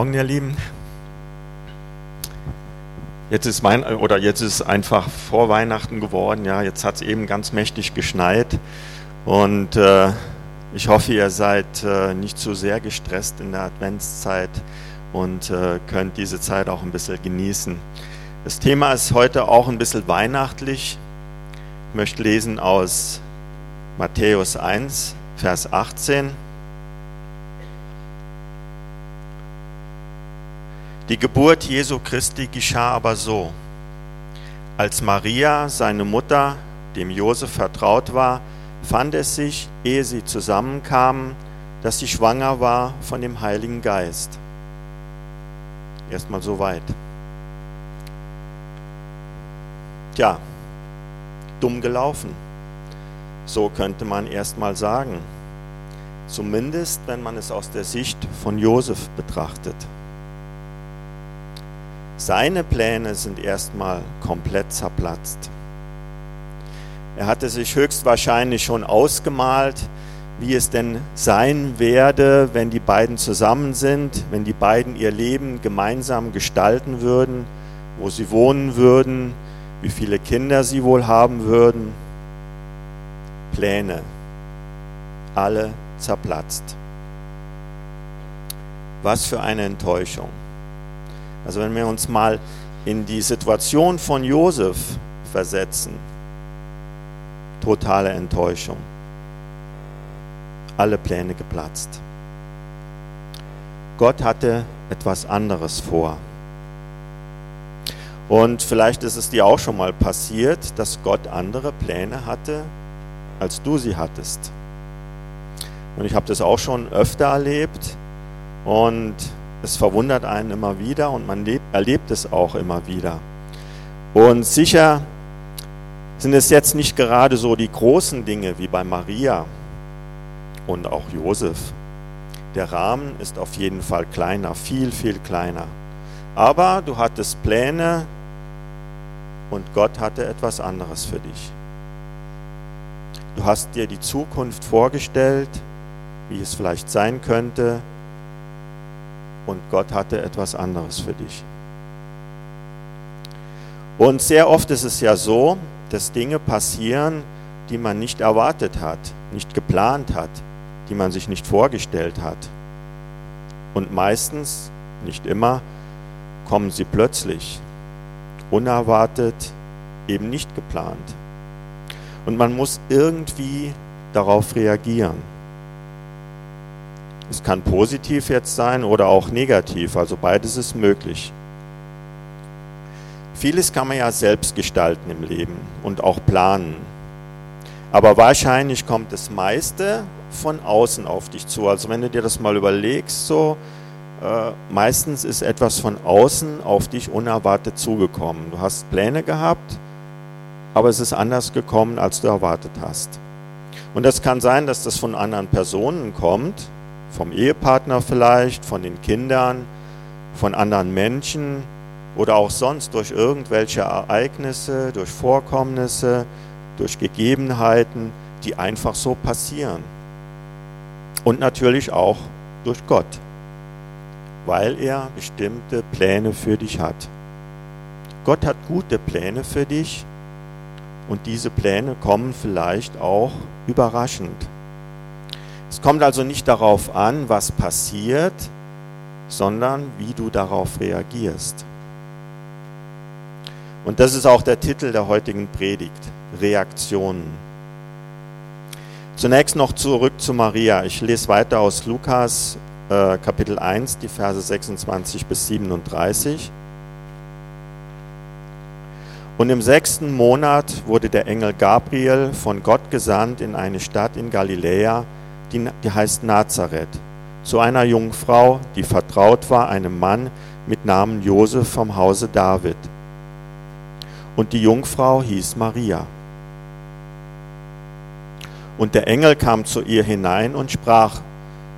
Morgen, ihr Lieben. Jetzt ist mein oder jetzt ist einfach vor Weihnachten geworden. Ja, jetzt hat es eben ganz mächtig geschneit und äh, ich hoffe, ihr seid äh, nicht zu sehr gestresst in der Adventszeit und äh, könnt diese Zeit auch ein bisschen genießen. Das Thema ist heute auch ein bisschen weihnachtlich. Ich möchte lesen aus Matthäus 1, Vers 18. Die Geburt Jesu Christi geschah aber so. Als Maria, seine Mutter, dem Josef vertraut war, fand es sich, ehe sie zusammenkamen, dass sie schwanger war von dem Heiligen Geist. Erstmal so weit. Tja, dumm gelaufen. So könnte man erstmal sagen. Zumindest, wenn man es aus der Sicht von Josef betrachtet. Seine Pläne sind erstmal komplett zerplatzt. Er hatte sich höchstwahrscheinlich schon ausgemalt, wie es denn sein werde, wenn die beiden zusammen sind, wenn die beiden ihr Leben gemeinsam gestalten würden, wo sie wohnen würden, wie viele Kinder sie wohl haben würden. Pläne, alle zerplatzt. Was für eine Enttäuschung. Also wenn wir uns mal in die Situation von Josef versetzen, totale Enttäuschung. Alle Pläne geplatzt. Gott hatte etwas anderes vor. Und vielleicht ist es dir auch schon mal passiert, dass Gott andere Pläne hatte, als du sie hattest. Und ich habe das auch schon öfter erlebt. Und es verwundert einen immer wieder und man lebt, erlebt es auch immer wieder. Und sicher sind es jetzt nicht gerade so die großen Dinge wie bei Maria und auch Josef. Der Rahmen ist auf jeden Fall kleiner, viel, viel kleiner. Aber du hattest Pläne und Gott hatte etwas anderes für dich. Du hast dir die Zukunft vorgestellt, wie es vielleicht sein könnte, und Gott hatte etwas anderes für dich. Und sehr oft ist es ja so, dass Dinge passieren, die man nicht erwartet hat, nicht geplant hat, die man sich nicht vorgestellt hat. Und meistens, nicht immer, kommen sie plötzlich, unerwartet, eben nicht geplant. Und man muss irgendwie darauf reagieren. Es kann positiv jetzt sein oder auch negativ, also beides ist möglich. Vieles kann man ja selbst gestalten im Leben und auch planen. Aber wahrscheinlich kommt das meiste von außen auf dich zu. Also wenn du dir das mal überlegst, so äh, meistens ist etwas von außen auf dich unerwartet zugekommen. Du hast Pläne gehabt, aber es ist anders gekommen, als du erwartet hast. Und das kann sein, dass das von anderen Personen kommt, vom Ehepartner vielleicht, von den Kindern, von anderen Menschen oder auch sonst durch irgendwelche Ereignisse, durch Vorkommnisse, durch Gegebenheiten, die einfach so passieren. Und natürlich auch durch Gott, weil er bestimmte Pläne für dich hat. Gott hat gute Pläne für dich und diese Pläne kommen vielleicht auch überraschend. Es kommt also nicht darauf an, was passiert, sondern wie du darauf reagierst. Und das ist auch der Titel der heutigen Predigt, Reaktionen. Zunächst noch zurück zu Maria. Ich lese weiter aus Lukas äh, Kapitel 1, die Verse 26 bis 37. Und im sechsten Monat wurde der Engel Gabriel von Gott gesandt in eine Stadt in Galiläa, die, die heißt Nazareth, zu einer Jungfrau, die vertraut war einem Mann mit Namen Josef vom Hause David. Und die Jungfrau hieß Maria. Und der Engel kam zu ihr hinein und sprach,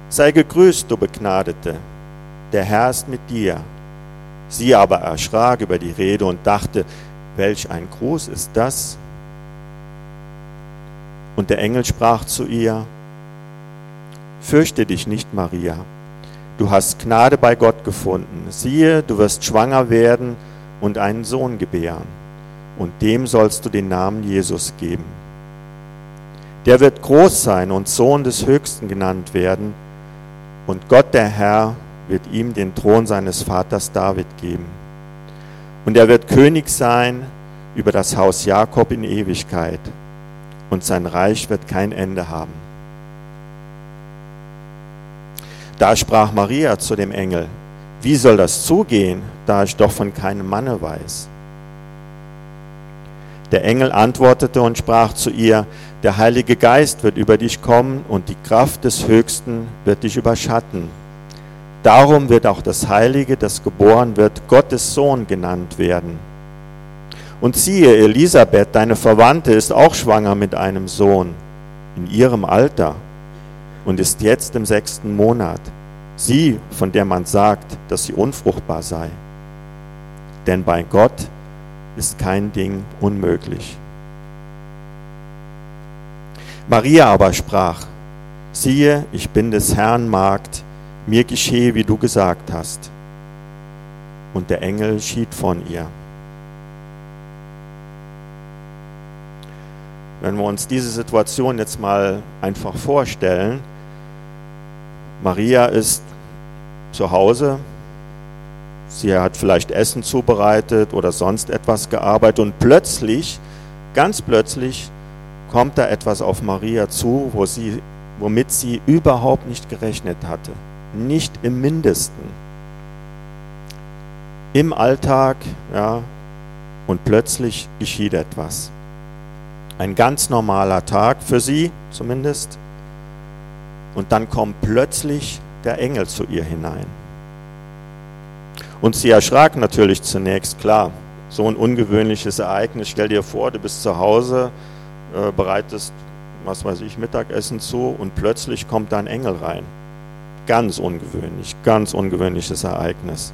Sei gegrüßt, du Begnadete, der Herr ist mit dir. Sie aber erschrak über die Rede und dachte, welch ein Gruß ist das? Und der Engel sprach zu ihr, Fürchte dich nicht, Maria, du hast Gnade bei Gott gefunden. Siehe, du wirst schwanger werden und einen Sohn gebären. Und dem sollst du den Namen Jesus geben. Der wird groß sein und Sohn des Höchsten genannt werden. Und Gott der Herr wird ihm den Thron seines Vaters David geben. Und er wird König sein über das Haus Jakob in Ewigkeit. Und sein Reich wird kein Ende haben. Da sprach Maria zu dem Engel, wie soll das zugehen, da ich doch von keinem Manne weiß? Der Engel antwortete und sprach zu ihr, der Heilige Geist wird über dich kommen und die Kraft des Höchsten wird dich überschatten. Darum wird auch das Heilige, das geboren wird, Gottes Sohn genannt werden. Und siehe, Elisabeth, deine Verwandte, ist auch schwanger mit einem Sohn in ihrem Alter und ist jetzt im sechsten Monat. Sie, von der man sagt, dass sie unfruchtbar sei. Denn bei Gott ist kein Ding unmöglich. Maria aber sprach, siehe, ich bin des Herrn Magd, mir geschehe, wie du gesagt hast. Und der Engel schied von ihr. Wenn wir uns diese Situation jetzt mal einfach vorstellen, Maria ist zu Hause, sie hat vielleicht Essen zubereitet oder sonst etwas gearbeitet und plötzlich, ganz plötzlich, kommt da etwas auf Maria zu, wo sie, womit sie überhaupt nicht gerechnet hatte. Nicht im mindesten. Im Alltag, ja, und plötzlich geschieht etwas. Ein ganz normaler Tag für sie zumindest. Und dann kommt plötzlich der Engel zu ihr hinein. Und sie erschrak natürlich zunächst, klar, so ein ungewöhnliches Ereignis. Stell dir vor, du bist zu Hause, äh, bereitest, was weiß ich, Mittagessen zu und plötzlich kommt da ein Engel rein. Ganz ungewöhnlich, ganz ungewöhnliches Ereignis.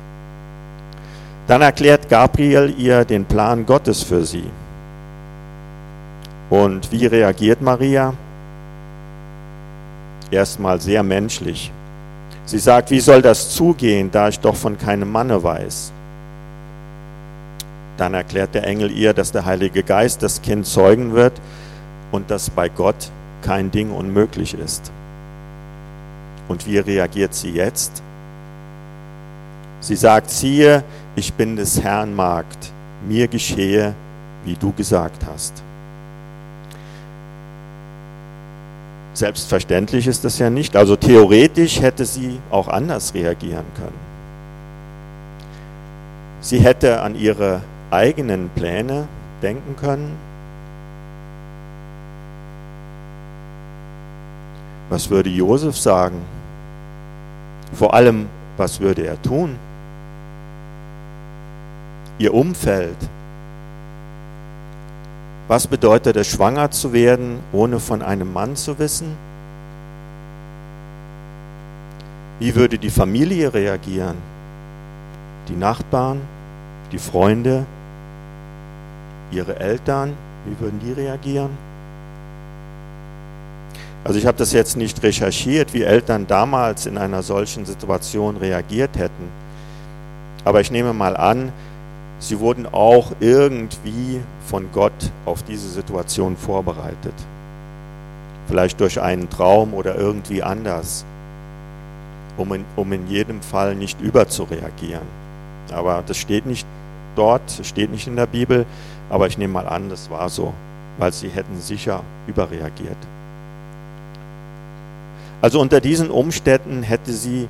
Dann erklärt Gabriel ihr den Plan Gottes für sie. Und wie reagiert Maria? Erstmal sehr menschlich. Sie sagt, wie soll das zugehen, da ich doch von keinem Manne weiß? Dann erklärt der Engel ihr, dass der Heilige Geist das Kind zeugen wird und dass bei Gott kein Ding unmöglich ist. Und wie reagiert sie jetzt? Sie sagt, siehe, ich bin des Herrn Magd, mir geschehe, wie du gesagt hast. Selbstverständlich ist das ja nicht. Also theoretisch hätte sie auch anders reagieren können. Sie hätte an ihre eigenen Pläne denken können. Was würde Josef sagen? Vor allem, was würde er tun? Ihr Umfeld, was bedeutet es, schwanger zu werden, ohne von einem Mann zu wissen? Wie würde die Familie reagieren? Die Nachbarn, die Freunde, ihre Eltern, wie würden die reagieren? Also ich habe das jetzt nicht recherchiert, wie Eltern damals in einer solchen Situation reagiert hätten. Aber ich nehme mal an, sie wurden auch irgendwie von Gott auf diese Situation vorbereitet. Vielleicht durch einen Traum oder irgendwie anders, um in, um in jedem Fall nicht überzureagieren. Aber das steht nicht dort, steht nicht in der Bibel, aber ich nehme mal an, das war so, weil sie hätten sicher überreagiert. Also unter diesen Umständen hätte sie,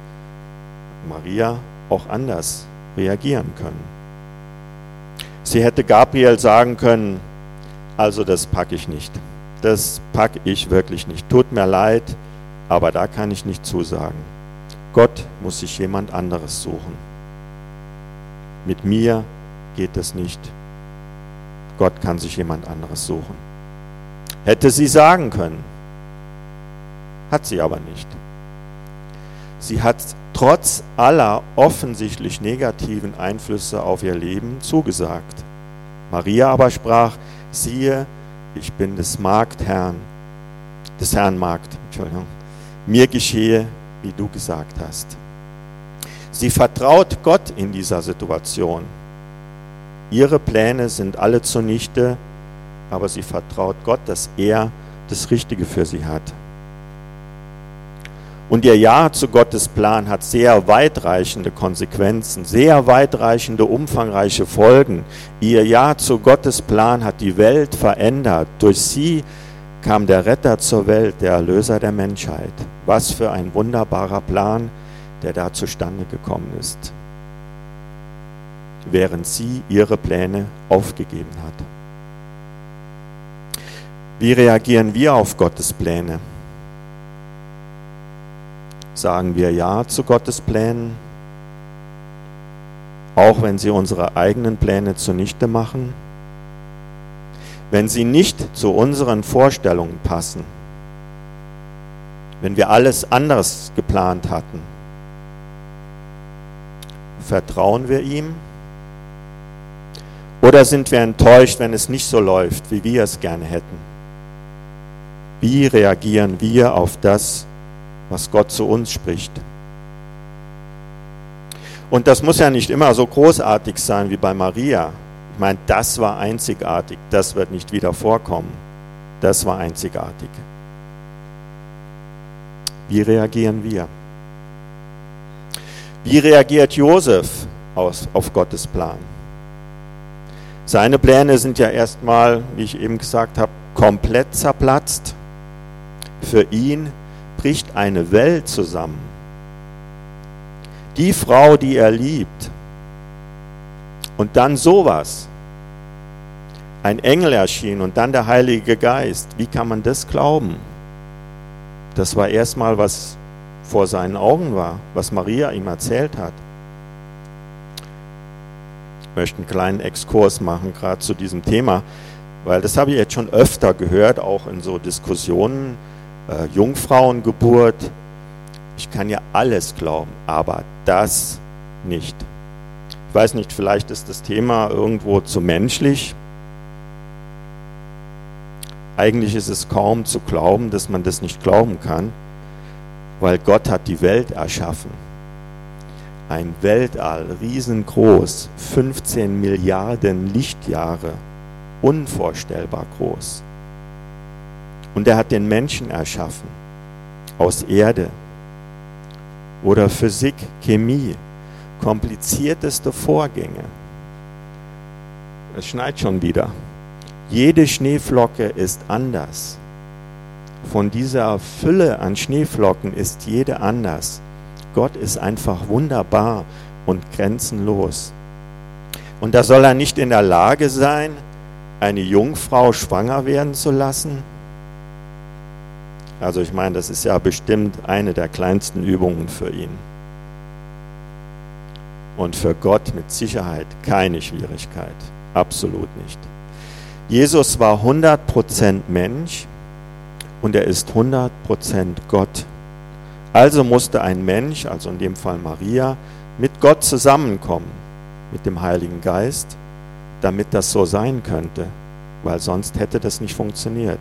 Maria, auch anders reagieren können. Sie hätte Gabriel sagen können, also das packe ich nicht. Das packe ich wirklich nicht. Tut mir leid, aber da kann ich nicht zusagen. Gott muss sich jemand anderes suchen. Mit mir geht es nicht. Gott kann sich jemand anderes suchen. Hätte sie sagen können, hat sie aber nicht. Sie hat trotz aller offensichtlich negativen Einflüsse auf ihr Leben zugesagt. Maria aber sprach, siehe, ich bin des Marktherrn, des Herrn Magd, Entschuldigung. Mir geschehe, wie du gesagt hast. Sie vertraut Gott in dieser Situation. Ihre Pläne sind alle zunichte, aber sie vertraut Gott, dass er das Richtige für sie hat. Und ihr Ja zu Gottes Plan hat sehr weitreichende Konsequenzen, sehr weitreichende, umfangreiche Folgen. Ihr Ja zu Gottes Plan hat die Welt verändert. Durch sie kam der Retter zur Welt, der Erlöser der Menschheit. Was für ein wunderbarer Plan, der da zustande gekommen ist, während sie ihre Pläne aufgegeben hat. Wie reagieren wir auf Gottes Pläne? Sagen wir Ja zu Gottes Plänen, auch wenn sie unsere eigenen Pläne zunichte machen? Wenn sie nicht zu unseren Vorstellungen passen? Wenn wir alles anders geplant hatten? Vertrauen wir ihm? Oder sind wir enttäuscht, wenn es nicht so läuft, wie wir es gerne hätten? Wie reagieren wir auf das, was Gott zu uns spricht? Und das muss ja nicht immer so großartig sein wie bei Maria. Ich meine, das war einzigartig, das wird nicht wieder vorkommen. Das war einzigartig. Wie reagieren wir? Wie reagiert Josef auf Gottes Plan? Seine Pläne sind ja erstmal, wie ich eben gesagt habe, komplett zerplatzt. Für ihn bricht eine Welt zusammen. Die Frau, die er liebt. Und dann sowas. Ein Engel erschien und dann der Heilige Geist. Wie kann man das glauben? Das war erstmal, was vor seinen Augen war, was Maria ihm erzählt hat. Ich möchte einen kleinen Exkurs machen, gerade zu diesem Thema, weil das habe ich jetzt schon öfter gehört, auch in so Diskussionen äh, Jungfrauengeburt. Ich kann ja alles glauben, aber das nicht. Ich weiß nicht, vielleicht ist das Thema irgendwo zu menschlich. Eigentlich ist es kaum zu glauben, dass man das nicht glauben kann, weil Gott hat die Welt erschaffen. Ein Weltall, riesengroß, 15 Milliarden Lichtjahre, unvorstellbar groß. Und er hat den Menschen erschaffen aus Erde oder Physik, Chemie, komplizierteste Vorgänge. Es schneit schon wieder. Jede Schneeflocke ist anders. Von dieser Fülle an Schneeflocken ist jede anders. Gott ist einfach wunderbar und grenzenlos. Und da soll er nicht in der Lage sein, eine Jungfrau schwanger werden zu lassen? Also ich meine, das ist ja bestimmt eine der kleinsten Übungen für ihn. Und für Gott mit Sicherheit keine Schwierigkeit. Absolut nicht. Jesus war 100% Mensch und er ist 100% Gott. Also musste ein Mensch, also in dem Fall Maria, mit Gott zusammenkommen, mit dem Heiligen Geist, damit das so sein könnte, weil sonst hätte das nicht funktioniert.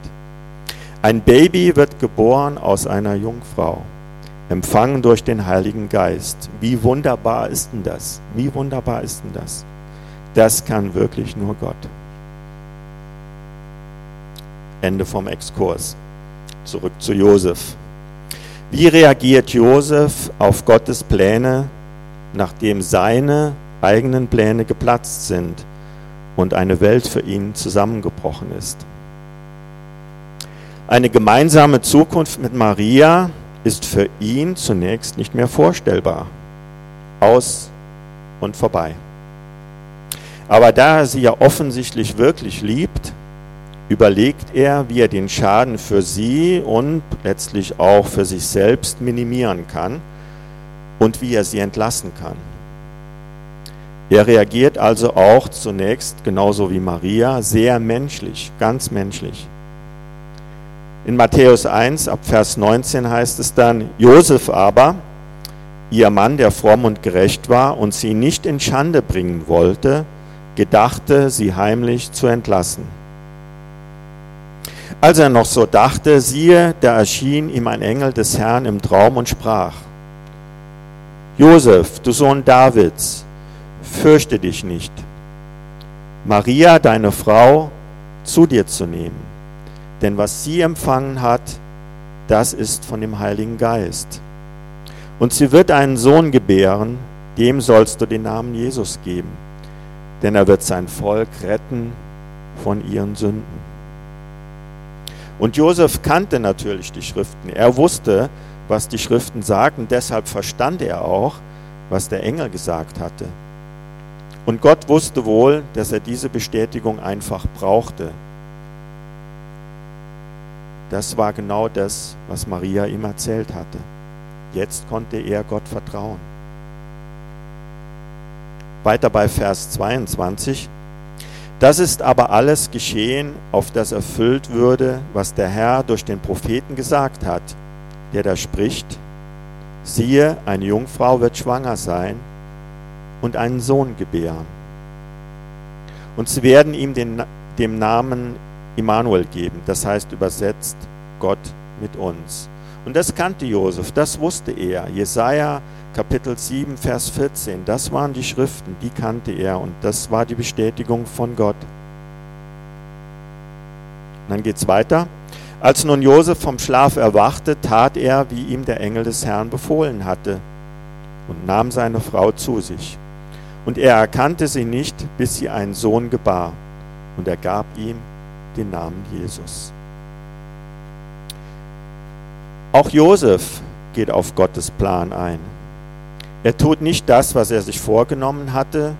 Ein Baby wird geboren aus einer Jungfrau, empfangen durch den Heiligen Geist. Wie wunderbar ist denn das? Wie wunderbar ist denn das? Das kann wirklich nur Gott. Ende vom Exkurs. Zurück zu Josef. Wie reagiert Josef auf Gottes Pläne, nachdem seine eigenen Pläne geplatzt sind und eine Welt für ihn zusammengebrochen ist? Eine gemeinsame Zukunft mit Maria ist für ihn zunächst nicht mehr vorstellbar. Aus und vorbei. Aber da er sie ja offensichtlich wirklich liebt, überlegt er, wie er den Schaden für sie und letztlich auch für sich selbst minimieren kann und wie er sie entlassen kann. Er reagiert also auch zunächst, genauso wie Maria, sehr menschlich, ganz menschlich. In Matthäus 1 ab Vers 19 heißt es dann, Josef aber, ihr Mann, der fromm und gerecht war und sie nicht in Schande bringen wollte, gedachte, sie heimlich zu entlassen. Als er noch so dachte, siehe, da erschien ihm ein Engel des Herrn im Traum und sprach, Josef, du Sohn Davids, fürchte dich nicht, Maria, deine Frau, zu dir zu nehmen. Denn was sie empfangen hat, das ist von dem Heiligen Geist. Und sie wird einen Sohn gebären, dem sollst du den Namen Jesus geben, denn er wird sein Volk retten von ihren Sünden. Und Josef kannte natürlich die Schriften. Er wusste, was die Schriften sagten, deshalb verstand er auch, was der Engel gesagt hatte. Und Gott wusste wohl, dass er diese Bestätigung einfach brauchte. Das war genau das, was Maria ihm erzählt hatte. Jetzt konnte er Gott vertrauen. Weiter bei Vers 22. Das ist aber alles geschehen, auf das erfüllt würde, was der Herr durch den Propheten gesagt hat, der da spricht, siehe, eine Jungfrau wird schwanger sein und einen Sohn gebären. Und sie werden ihm den, dem Namen Immanuel geben, das heißt übersetzt Gott mit uns. Und das kannte Josef, das wusste er. Jesaja Kapitel 7, Vers 14, das waren die Schriften, die kannte er und das war die Bestätigung von Gott. Und dann geht es weiter. Als nun Josef vom Schlaf erwachte, tat er, wie ihm der Engel des Herrn befohlen hatte, und nahm seine Frau zu sich. Und er erkannte sie nicht, bis sie einen Sohn gebar. Und er gab ihm den Namen Jesus. Auch Josef geht auf Gottes Plan ein. Er tut nicht das, was er sich vorgenommen hatte,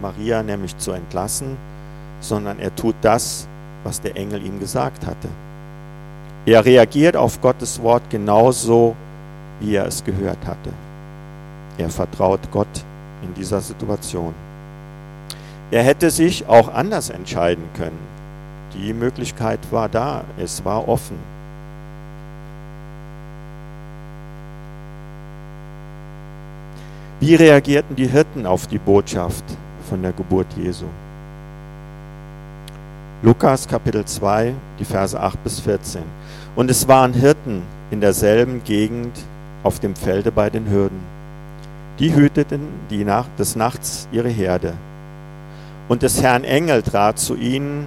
Maria nämlich zu entlassen, sondern er tut das, was der Engel ihm gesagt hatte. Er reagiert auf Gottes Wort genauso, wie er es gehört hatte. Er vertraut Gott in dieser Situation. Er hätte sich auch anders entscheiden können. Die Möglichkeit war da, es war offen. Wie reagierten die Hirten auf die Botschaft von der Geburt Jesu? Lukas Kapitel 2, die Verse 8 bis 14. Und es waren Hirten in derselben Gegend auf dem Felde bei den Hürden. Die hüteten die Nacht, des Nachts ihre Herde. Und des Herrn Engel trat zu ihnen,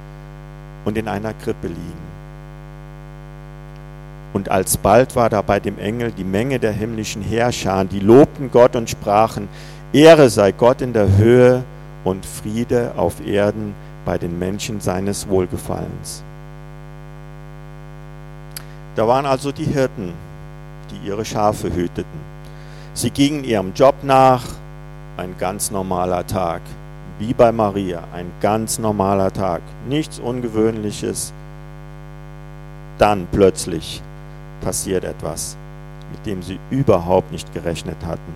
und in einer Krippe liegen. Und alsbald war da bei dem Engel die Menge der himmlischen Heerscharen, die lobten Gott und sprachen, Ehre sei Gott in der Höhe und Friede auf Erden bei den Menschen seines Wohlgefallens. Da waren also die Hirten, die ihre Schafe hüteten. Sie gingen ihrem Job nach, ein ganz normaler Tag, wie bei Maria, ein ganz normaler Tag, nichts Ungewöhnliches. Dann plötzlich passiert etwas, mit dem sie überhaupt nicht gerechnet hatten.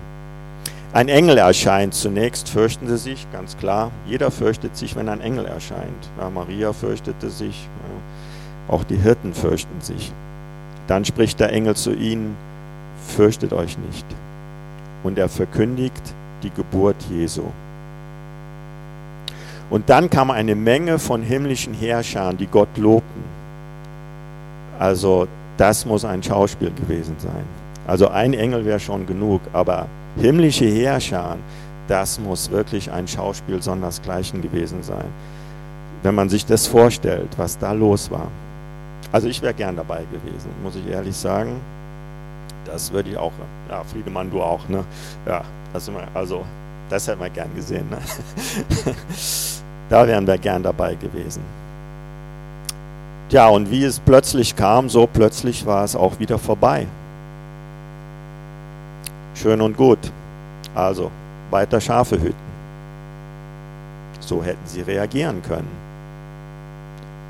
Ein Engel erscheint. Zunächst fürchten sie sich, ganz klar. Jeder fürchtet sich, wenn ein Engel erscheint. Ja, Maria fürchtete sich, ja, auch die Hirten fürchten sich. Dann spricht der Engel zu ihnen, fürchtet euch nicht. Und er verkündigt die Geburt Jesu. Und dann kam eine Menge von himmlischen Herrschern, die Gott lobten. Also das muss ein Schauspiel gewesen sein. Also ein Engel wäre schon genug, aber himmlische Herrscher, das muss wirklich ein Schauspiel sondersgleichen gewesen sein. Wenn man sich das vorstellt, was da los war. Also ich wäre gern dabei gewesen, muss ich ehrlich sagen. Das würde ich auch, ja, Friedemann, du auch, ne? Ja, das also das hätten wir gern gesehen, ne? da wären wir gern dabei gewesen. Ja, und wie es plötzlich kam, so plötzlich war es auch wieder vorbei. Schön und gut. Also weiter Schafe hüten. So hätten sie reagieren können.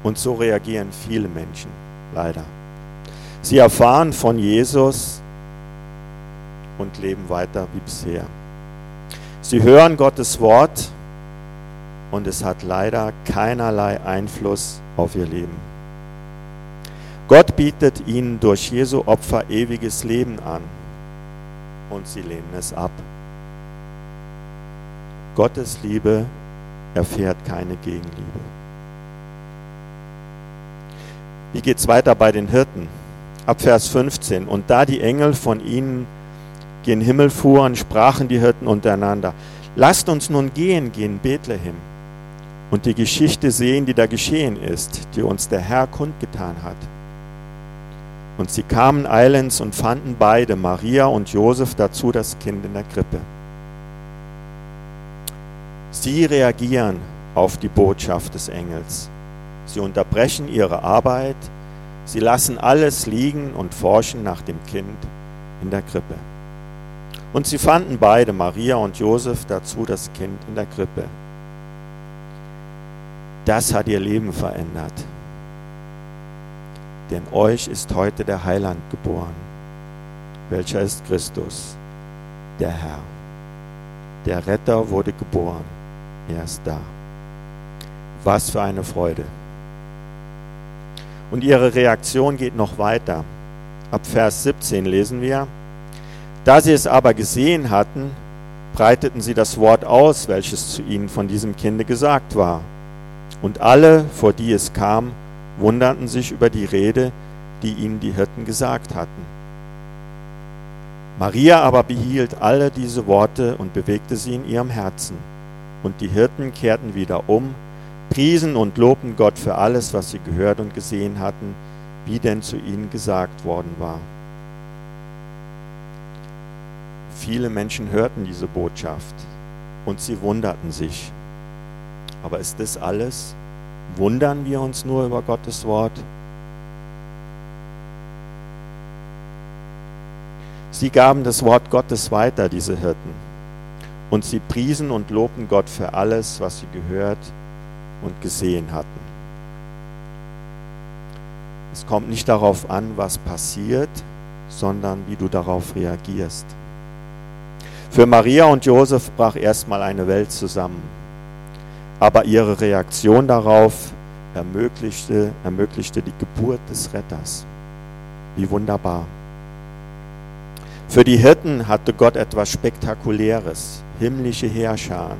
Und so reagieren viele Menschen, leider. Sie erfahren von Jesus und leben weiter wie bisher. Sie hören Gottes Wort und es hat leider keinerlei Einfluss auf ihr Leben. Gott bietet ihnen durch Jesu Opfer ewiges Leben an und sie lehnen es ab. Gottes Liebe erfährt keine Gegenliebe. Wie geht es weiter bei den Hirten? Ab Vers 15. Und da die Engel von ihnen gen Himmel fuhren, sprachen die Hirten untereinander, lasst uns nun gehen, gehen Bethlehem und die Geschichte sehen, die da geschehen ist, die uns der Herr kundgetan hat. Und sie kamen eilends und fanden beide, Maria und Josef, dazu das Kind in der Krippe. Sie reagieren auf die Botschaft des Engels. Sie unterbrechen ihre Arbeit, sie lassen alles liegen und forschen nach dem Kind in der Krippe. Und sie fanden beide, Maria und Josef, dazu das Kind in der Krippe. Das hat ihr Leben verändert. Denn euch ist heute der Heiland geboren. Welcher ist Christus, der Herr. Der Retter wurde geboren er ist da. Was für eine Freude. Und ihre Reaktion geht noch weiter. Ab Vers 17 lesen wir, da sie es aber gesehen hatten, breiteten sie das Wort aus, welches zu ihnen von diesem Kinde gesagt war. Und alle, vor die es kam, wunderten sich über die Rede, die ihnen die Hirten gesagt hatten. Maria aber behielt alle diese Worte und bewegte sie in ihrem Herzen. Und die Hirten kehrten wieder um, priesen und lobten Gott für alles, was sie gehört und gesehen hatten, wie denn zu ihnen gesagt worden war. Viele Menschen hörten diese Botschaft und sie wunderten sich. Aber ist das alles? Wundern wir uns nur über Gottes Wort? Sie gaben das Wort Gottes weiter, diese Hirten. Und sie priesen und lobten Gott für alles, was sie gehört und gesehen hatten. Es kommt nicht darauf an, was passiert, sondern wie du darauf reagierst. Für Maria und Josef brach erstmal eine Welt zusammen, aber ihre Reaktion darauf ermöglichte, ermöglichte die Geburt des Retters. Wie wunderbar. Für die Hirten hatte Gott etwas Spektakuläres, himmlische Heerscharen.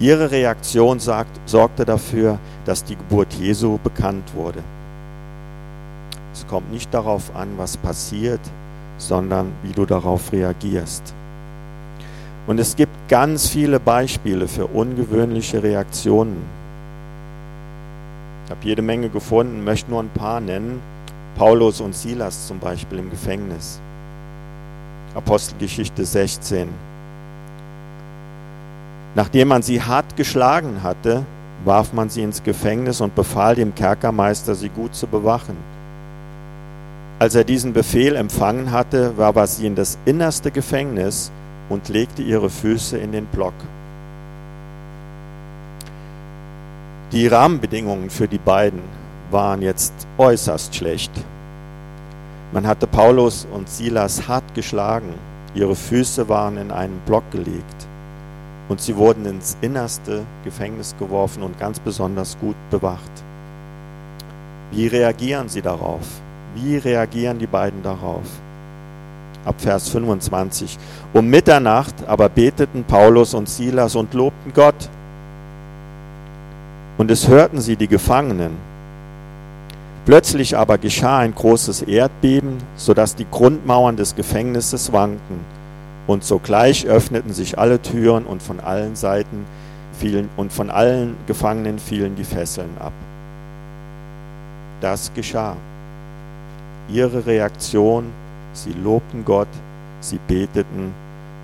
Ihre Reaktion sagt, sorgte dafür, dass die Geburt Jesu bekannt wurde. Es kommt nicht darauf an, was passiert, sondern wie du darauf reagierst. Und es gibt ganz viele Beispiele für ungewöhnliche Reaktionen. Ich habe jede Menge gefunden, möchte nur ein paar nennen. Paulus und Silas zum Beispiel im Gefängnis. Apostelgeschichte 16. Nachdem man sie hart geschlagen hatte, warf man sie ins Gefängnis und befahl dem Kerkermeister, sie gut zu bewachen. Als er diesen Befehl empfangen hatte, warf er sie in das innerste Gefängnis und legte ihre Füße in den Block. Die Rahmenbedingungen für die beiden waren jetzt äußerst schlecht. Man hatte Paulus und Silas hart geschlagen, ihre Füße waren in einen Block gelegt und sie wurden ins innerste Gefängnis geworfen und ganz besonders gut bewacht. Wie reagieren sie darauf? Wie reagieren die beiden darauf? Ab Vers 25. Um Mitternacht aber beteten Paulus und Silas und lobten Gott. Und es hörten sie die Gefangenen. Plötzlich aber geschah ein großes Erdbeben, sodass die Grundmauern des Gefängnisses wankten und sogleich öffneten sich alle Türen und von allen Seiten fielen und von allen Gefangenen fielen die Fesseln ab. Das geschah. Ihre Reaktion, sie lobten Gott, sie beteten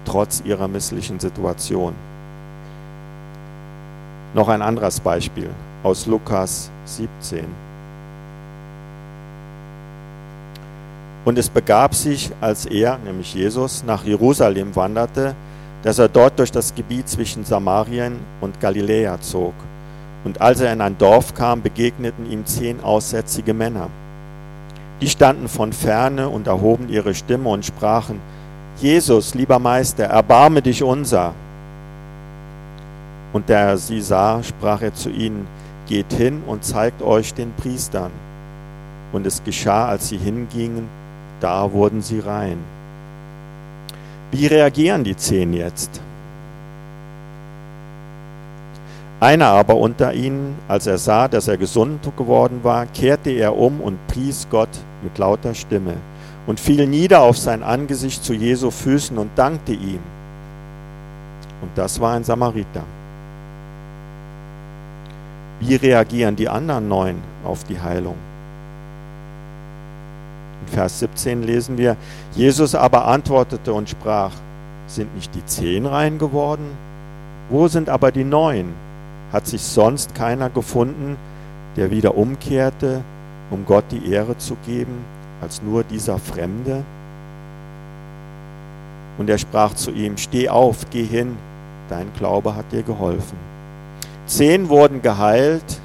trotz ihrer misslichen Situation. Noch ein anderes Beispiel aus Lukas 17. Und es begab sich, als er, nämlich Jesus, nach Jerusalem wanderte, dass er dort durch das Gebiet zwischen Samarien und Galiläa zog. Und als er in ein Dorf kam, begegneten ihm zehn aussätzige Männer. Die standen von ferne und erhoben ihre Stimme und sprachen, Jesus, lieber Meister, erbarme dich unser. Und der sie sah, sprach er zu ihnen, geht hin und zeigt euch den Priestern. Und es geschah, als sie hingingen, da wurden sie rein. Wie reagieren die zehn jetzt? Einer aber unter ihnen, als er sah, dass er gesund geworden war, kehrte er um und pries Gott mit lauter Stimme und fiel nieder auf sein Angesicht zu Jesu Füßen und dankte ihm. Und das war ein Samariter. Wie reagieren die anderen neun auf die Heilung? In Vers 17 lesen wir, Jesus aber antwortete und sprach, sind nicht die zehn rein geworden? Wo sind aber die neun? Hat sich sonst keiner gefunden, der wieder umkehrte, um Gott die Ehre zu geben, als nur dieser Fremde? Und er sprach zu ihm, steh auf, geh hin, dein Glaube hat dir geholfen. Zehn wurden geheilt,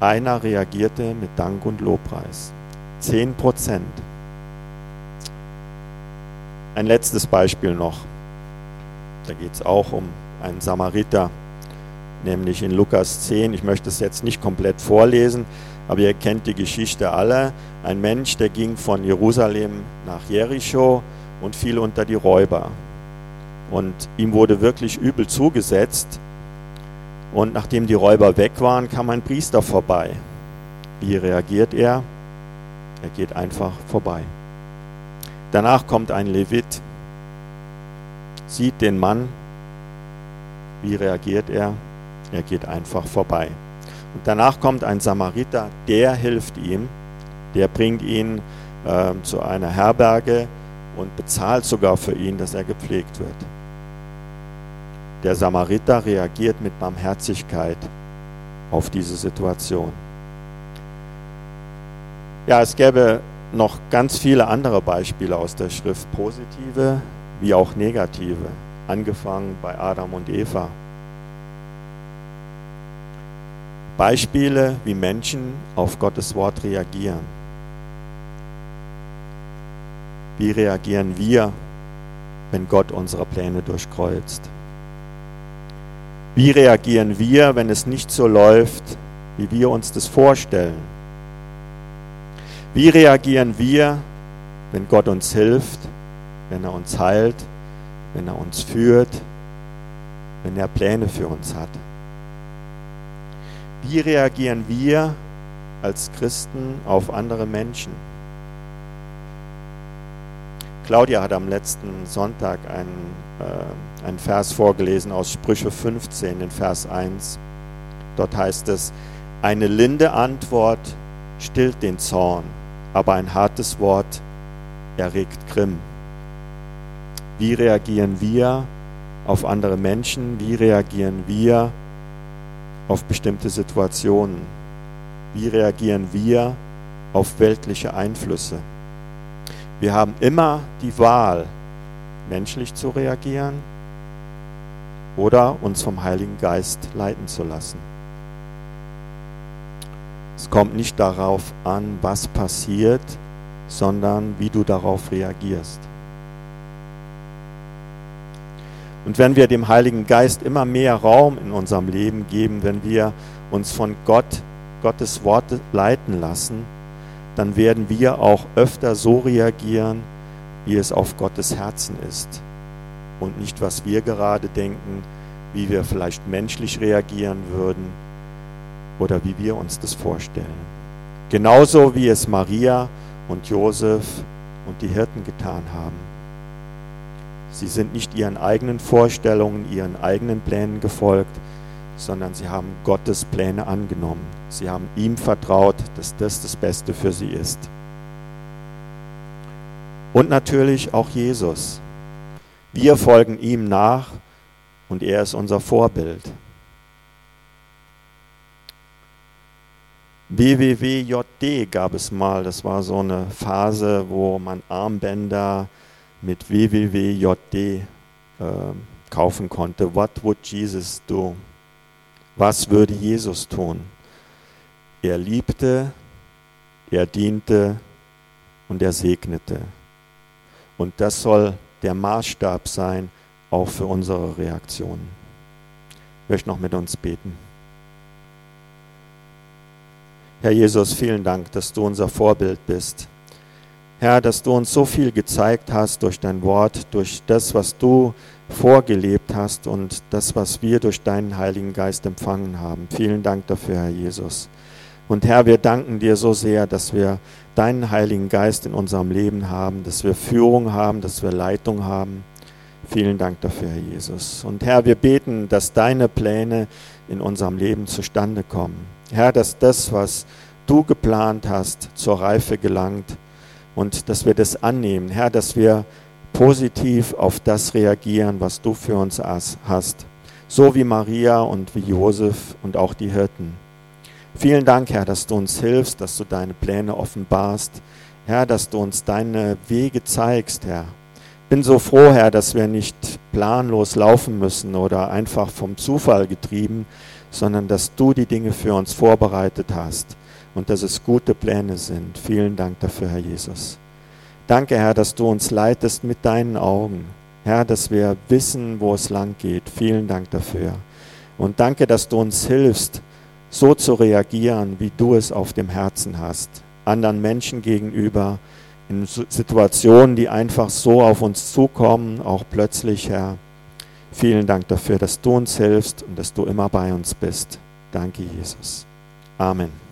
einer reagierte mit Dank und Lobpreis. Zehn Prozent. Ein letztes Beispiel noch. Da geht es auch um einen Samariter nämlich in Lukas 10. Ich möchte es jetzt nicht komplett vorlesen, aber ihr kennt die Geschichte alle. Ein Mensch, der ging von Jerusalem nach Jericho und fiel unter die Räuber. Und ihm wurde wirklich übel zugesetzt. Und nachdem die Räuber weg waren, kam ein Priester vorbei. Wie reagiert er? Er geht einfach vorbei. Danach kommt ein Levit, sieht den Mann. Wie reagiert er? Er geht einfach vorbei. Und danach kommt ein Samariter, der hilft ihm, der bringt ihn äh, zu einer Herberge und bezahlt sogar für ihn, dass er gepflegt wird. Der Samariter reagiert mit Barmherzigkeit auf diese Situation. Ja, es gäbe noch ganz viele andere Beispiele aus der Schrift, positive wie auch negative, angefangen bei Adam und Eva. Beispiele, wie Menschen auf Gottes Wort reagieren. Wie reagieren wir, wenn Gott unsere Pläne durchkreuzt? Wie reagieren wir, wenn es nicht so läuft, wie wir uns das vorstellen? Wie reagieren wir, wenn Gott uns hilft, wenn er uns heilt, wenn er uns führt, wenn er Pläne für uns hat? Wie reagieren wir als Christen auf andere Menschen? Claudia hat am letzten Sonntag einen, äh, einen Vers vorgelesen aus Sprüche 15, in Vers 1. Dort heißt es, eine linde Antwort stillt den Zorn, aber ein hartes Wort erregt Grimm. Wie reagieren wir auf andere Menschen? Wie reagieren wir auf auf bestimmte Situationen? Wie reagieren wir auf weltliche Einflüsse? Wir haben immer die Wahl, menschlich zu reagieren oder uns vom Heiligen Geist leiten zu lassen. Es kommt nicht darauf an, was passiert, sondern wie du darauf reagierst. Und wenn wir dem Heiligen Geist immer mehr Raum in unserem Leben geben, wenn wir uns von Gott, Gottes Worte leiten lassen, dann werden wir auch öfter so reagieren, wie es auf Gottes Herzen ist. Und nicht, was wir gerade denken, wie wir vielleicht menschlich reagieren würden oder wie wir uns das vorstellen. Genauso wie es Maria und Josef und die Hirten getan haben. Sie sind nicht ihren eigenen Vorstellungen, ihren eigenen Plänen gefolgt, sondern sie haben Gottes Pläne angenommen. Sie haben ihm vertraut, dass das das Beste für sie ist. Und natürlich auch Jesus. Wir folgen ihm nach und er ist unser Vorbild. WWWJD gab es mal, das war so eine Phase, wo man Armbänder, mit www.jd äh, kaufen konnte. What would Jesus do? Was würde Jesus tun? Er liebte, er diente und er segnete. Und das soll der Maßstab sein, auch für unsere Reaktionen. Ich möchte noch mit uns beten. Herr Jesus, vielen Dank, dass du unser Vorbild bist. Herr, dass du uns so viel gezeigt hast durch dein Wort, durch das, was du vorgelebt hast und das, was wir durch deinen Heiligen Geist empfangen haben. Vielen Dank dafür, Herr Jesus. Und Herr, wir danken dir so sehr, dass wir deinen Heiligen Geist in unserem Leben haben, dass wir Führung haben, dass wir Leitung haben. Vielen Dank dafür, Herr Jesus. Und Herr, wir beten, dass deine Pläne in unserem Leben zustande kommen. Herr, dass das, was du geplant hast, zur Reife gelangt und dass wir das annehmen. Herr, dass wir positiv auf das reagieren, was du für uns hast. So wie Maria und wie Josef und auch die Hirten. Vielen Dank, Herr, dass du uns hilfst, dass du deine Pläne offenbarst. Herr, dass du uns deine Wege zeigst, Herr. Bin so froh, Herr, dass wir nicht planlos laufen müssen oder einfach vom Zufall getrieben, sondern dass du die Dinge für uns vorbereitet hast und dass es gute Pläne sind. Vielen Dank dafür, Herr Jesus. Danke, Herr, dass du uns leitest mit deinen Augen. Herr, dass wir wissen, wo es lang geht. Vielen Dank dafür. Und danke, dass du uns hilfst, so zu reagieren, wie du es auf dem Herzen hast, anderen Menschen gegenüber, in Situationen, die einfach so auf uns zukommen, auch plötzlich, Herr. Vielen Dank dafür, dass du uns hilfst und dass du immer bei uns bist. Danke, Jesus. Amen.